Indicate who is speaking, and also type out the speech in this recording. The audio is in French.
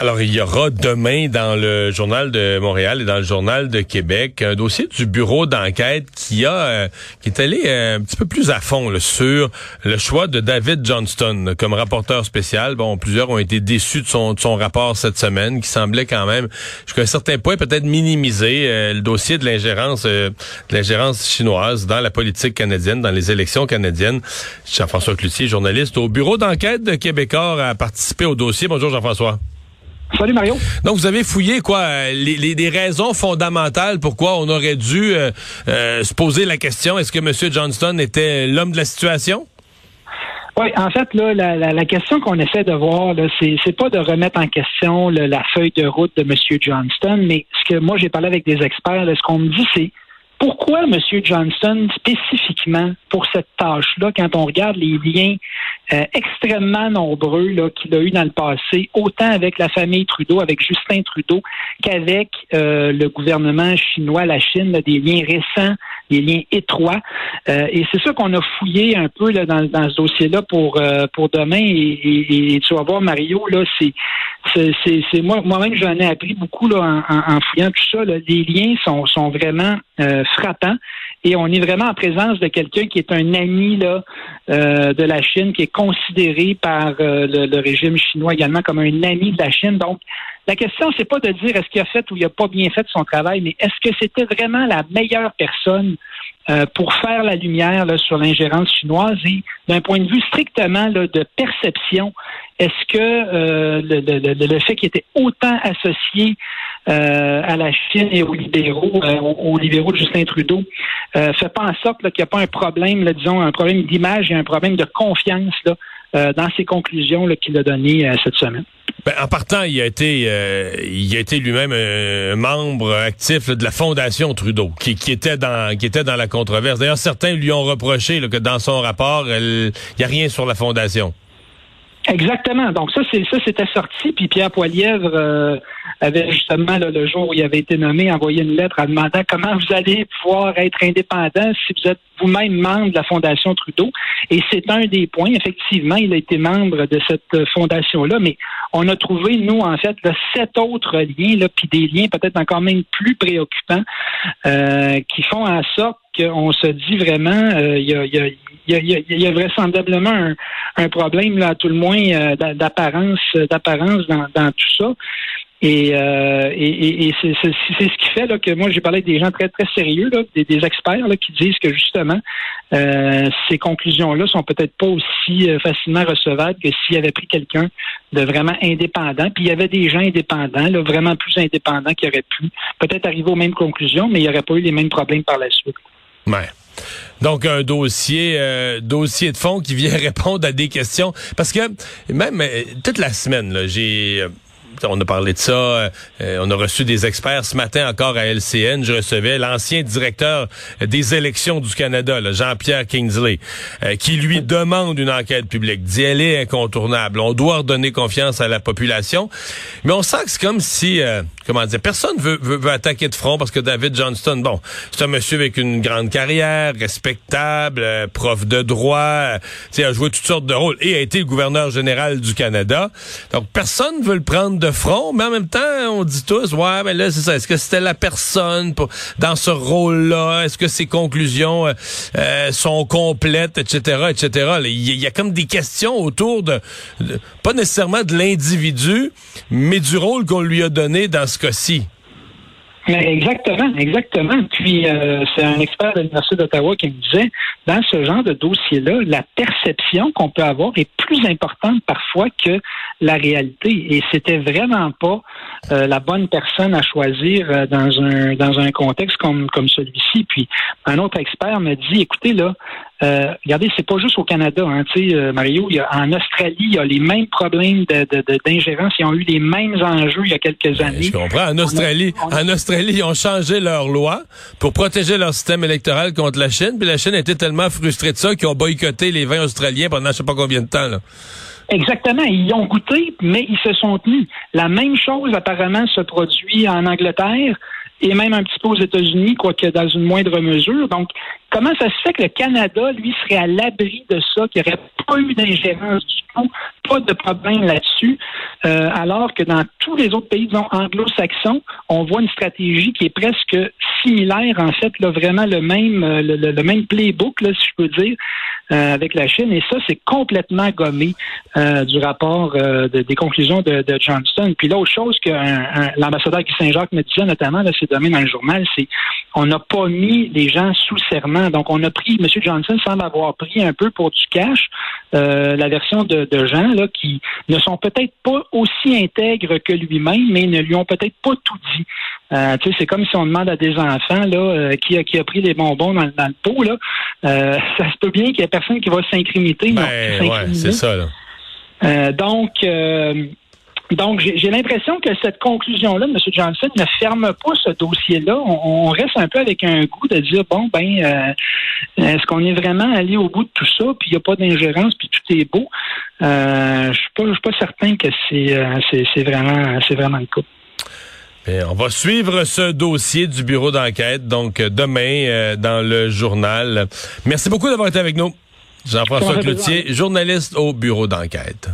Speaker 1: Alors, il y aura demain dans le journal de Montréal et dans le journal de Québec un dossier du bureau d'enquête qui a euh, qui est allé euh, un petit peu plus à fond sur le choix de David Johnston comme rapporteur spécial. Bon, plusieurs ont été déçus de son, de son rapport cette semaine, qui semblait quand même jusqu'à un certain point peut-être minimiser euh, le dossier de l'ingérence de l'ingérence chinoise dans la politique canadienne, dans les élections canadiennes. Jean-François Cloutier, journaliste au bureau d'enquête de Québécois, a participé au dossier. Bonjour Jean-François.
Speaker 2: Salut Mario.
Speaker 1: Donc vous avez fouillé quoi les, les, raisons fondamentales pourquoi on aurait dû euh, euh, se poser la question est-ce que M. Johnston était l'homme de la situation?
Speaker 2: Oui, en fait, là, la, la, question qu'on essaie de voir, c'est, c'est pas de remettre en question la feuille de route de M. Johnston, mais ce que moi j'ai parlé avec des experts, ce qu'on me dit, c'est pourquoi M. Johnston spécifiquement pour cette tâche-là, quand on regarde les liens euh, extrêmement nombreux qu'il a eu dans le passé, autant avec la famille Trudeau, avec Justin Trudeau, qu'avec euh, le gouvernement chinois, la Chine, des liens récents, des liens étroits. Euh, et c'est ça qu'on a fouillé un peu là, dans, ce dossier-là pour pour demain. Et, tu vas voir, Mario, là, c'est c'est moi moi-même j'en ai appris beaucoup là, en, fouillant tout ça. Les liens sont, sont vraiment frappant. Et on est vraiment en présence de quelqu'un qui est un ami là, euh, de la Chine, qui est considéré par euh, le, régime chinois également comme un ami de la Chine. Donc, la question, c'est pas de dire est-ce qu'il a fait ou il a pas bien fait son travail, mais est-ce que c'était vraiment la meilleure personne euh, pour faire la lumière sur l'ingérence chinoise? Et d'un point de vue strictement de perception, est-ce que le, le, fait qu'il était autant associé euh, à la Chine et aux libéraux, euh, aux, libéraux de Justin Trudeau, euh, fait pas en sorte qu'il n'y a pas un problème, disons, un problème d'image et un problème de confiance là, euh, dans ses conclusions qu'il a données cette semaine.
Speaker 1: Ben, en partant, il a été, il a été lui-même un membre actif de la fondation Trudeau, qui, qui, était dans, qui était dans la controverse. D'ailleurs, certains lui ont reproché que dans son rapport, il n'y a rien sur la fondation.
Speaker 2: Exactement. Donc ça, c'est ça, c'était sorti. Puis Pierre Poilièvre euh, avait justement le jour où il avait été nommé envoyé une lettre en demandant comment vous allez pouvoir être indépendant si vous êtes vous-même membre de la Fondation Trudeau. Et c'est un des points. Effectivement, il a été membre de cette fondation-là, mais on a trouvé, nous, en fait, sept autres liens, là, puis des liens peut-être encore même plus préoccupants, euh, qui font en sorte qu'on se dit vraiment, euh, il y, a, y, a, y, a, vraisemblablement un, problème, là, à tout le moins, euh, d'apparence, d'apparence dans, dans tout ça. Et, euh, et, et c'est ce qui fait là, que moi j'ai parlé avec des gens très très sérieux, là, des, experts là, qui disent que justement euh, ces conclusions-là sont peut-être pas aussi euh, facilement recevables que s'il avait pris quelqu'un de vraiment indépendant. Puis il y avait des gens indépendants, là, vraiment plus indépendants, qui auraient pu peut-être arriver aux mêmes conclusions, mais il n'y aurait pas eu les mêmes problèmes par la suite.
Speaker 1: Ouais. Donc un dossier euh, dossier de fond qui vient répondre à des questions parce que même euh, toute la semaine j'ai on a parlé de ça. Euh, on a reçu des experts ce matin encore à LCN. Je recevais l'ancien directeur des élections du Canada, Jean-Pierre Kingsley, euh, qui lui demande une enquête publique. Dit elle est incontournable. On doit redonner confiance à la population. Mais on sent que c'est comme si, euh, comment dire, personne veut, veut, attaquer de front parce que David Johnston, bon, c'est un monsieur avec une grande carrière, respectable, prof de droit, a joué toutes sortes de rôles et a été le gouverneur général du Canada. Donc personne veut le prendre de front, mais en même temps, on dit tous, ouais, mais là, c'est ça. Est-ce que c'était la personne pour, dans ce rôle-là? Est-ce que ses conclusions euh, euh, sont complètes, etc., etc.? Il y, a comme des questions autour de, pas nécessairement de l'individu, mais du rôle qu'on lui a donné dans ce cas-ci.
Speaker 2: Exactement, exactement. Puis euh, c'est un expert de l'Université d'Ottawa qui me disait, dans ce genre de dossier-là, la perception qu'on peut avoir est plus importante parfois que la réalité. Et c'était vraiment pas euh, la bonne personne à choisir euh, dans un dans un contexte comme comme celui-ci. Puis un autre expert me dit, écoutez là, euh, regardez, c'est pas juste au Canada, hein, tu sais, euh, Mario. Il y a, en Australie, il y a les mêmes problèmes d'ingérence. Ils ont eu les mêmes enjeux il y a quelques années.
Speaker 1: Je comprends. En Australie, en Australie, ils ont changé leur loi pour protéger leur système électoral contre la Chine. Puis la Chine était tellement frustrée de ça qu'ils ont boycotté les vins australiens pendant je sais pas combien de temps. Là.
Speaker 2: Exactement. Ils y ont goûté, mais ils se sont tenus. La même chose apparemment se produit en Angleterre. Et même un petit peu aux États-Unis, quoique dans une moindre mesure. Donc, comment ça se fait que le Canada, lui, serait à l'abri de ça, qu'il n'y aurait pas eu d'ingérence pas de problème là-dessus, euh, alors que dans tous les autres pays, disons, anglo-saxons, on voit une stratégie qui est presque similaire, en fait, là, vraiment le même, euh, le, même playbook, là, si je peux dire, euh, avec la Chine. Et ça, c'est complètement gommé du rapport des conclusions de, de, Johnston. Puis l'autre chose que l'ambassadeur Guy Saint-Jacques me disait notamment, là, c'est demain dans le journal, c'est on n'a pas mis les gens sous serment. Donc, on a pris, M. Johnson semble avoir pris un peu pour du cash la version de, gens là, qui ne sont peut-être pas aussi intègres que lui-même, mais ne lui ont peut-être pas tout dit. Euh, c'est comme si on demande à des enfants là, euh, qui, a, qui a pris les bonbons dans, le pot. Là. Euh, ça se peut bien qu'il y ait personne qui va s'incrimiter.
Speaker 1: Ben, c'est ça.
Speaker 2: Là. donc, donc, j'ai l'impression que cette conclusion-là M. Johnson ne ferme pas ce dossier-là. On, reste un peu avec un goût de dire, bon, ben, euh, est-ce qu'on est vraiment allé au bout de tout ça, puis il n'y a pas d'ingérence, puis tout est beau? Euh, je suis suis pas certain que c'est euh, vraiment c'est vraiment le cas.
Speaker 1: On va suivre ce dossier du bureau d'enquête, donc demain dans le journal. Merci beaucoup d'avoir été avec nous. Jean-François Cloutier, journaliste au bureau d'enquête.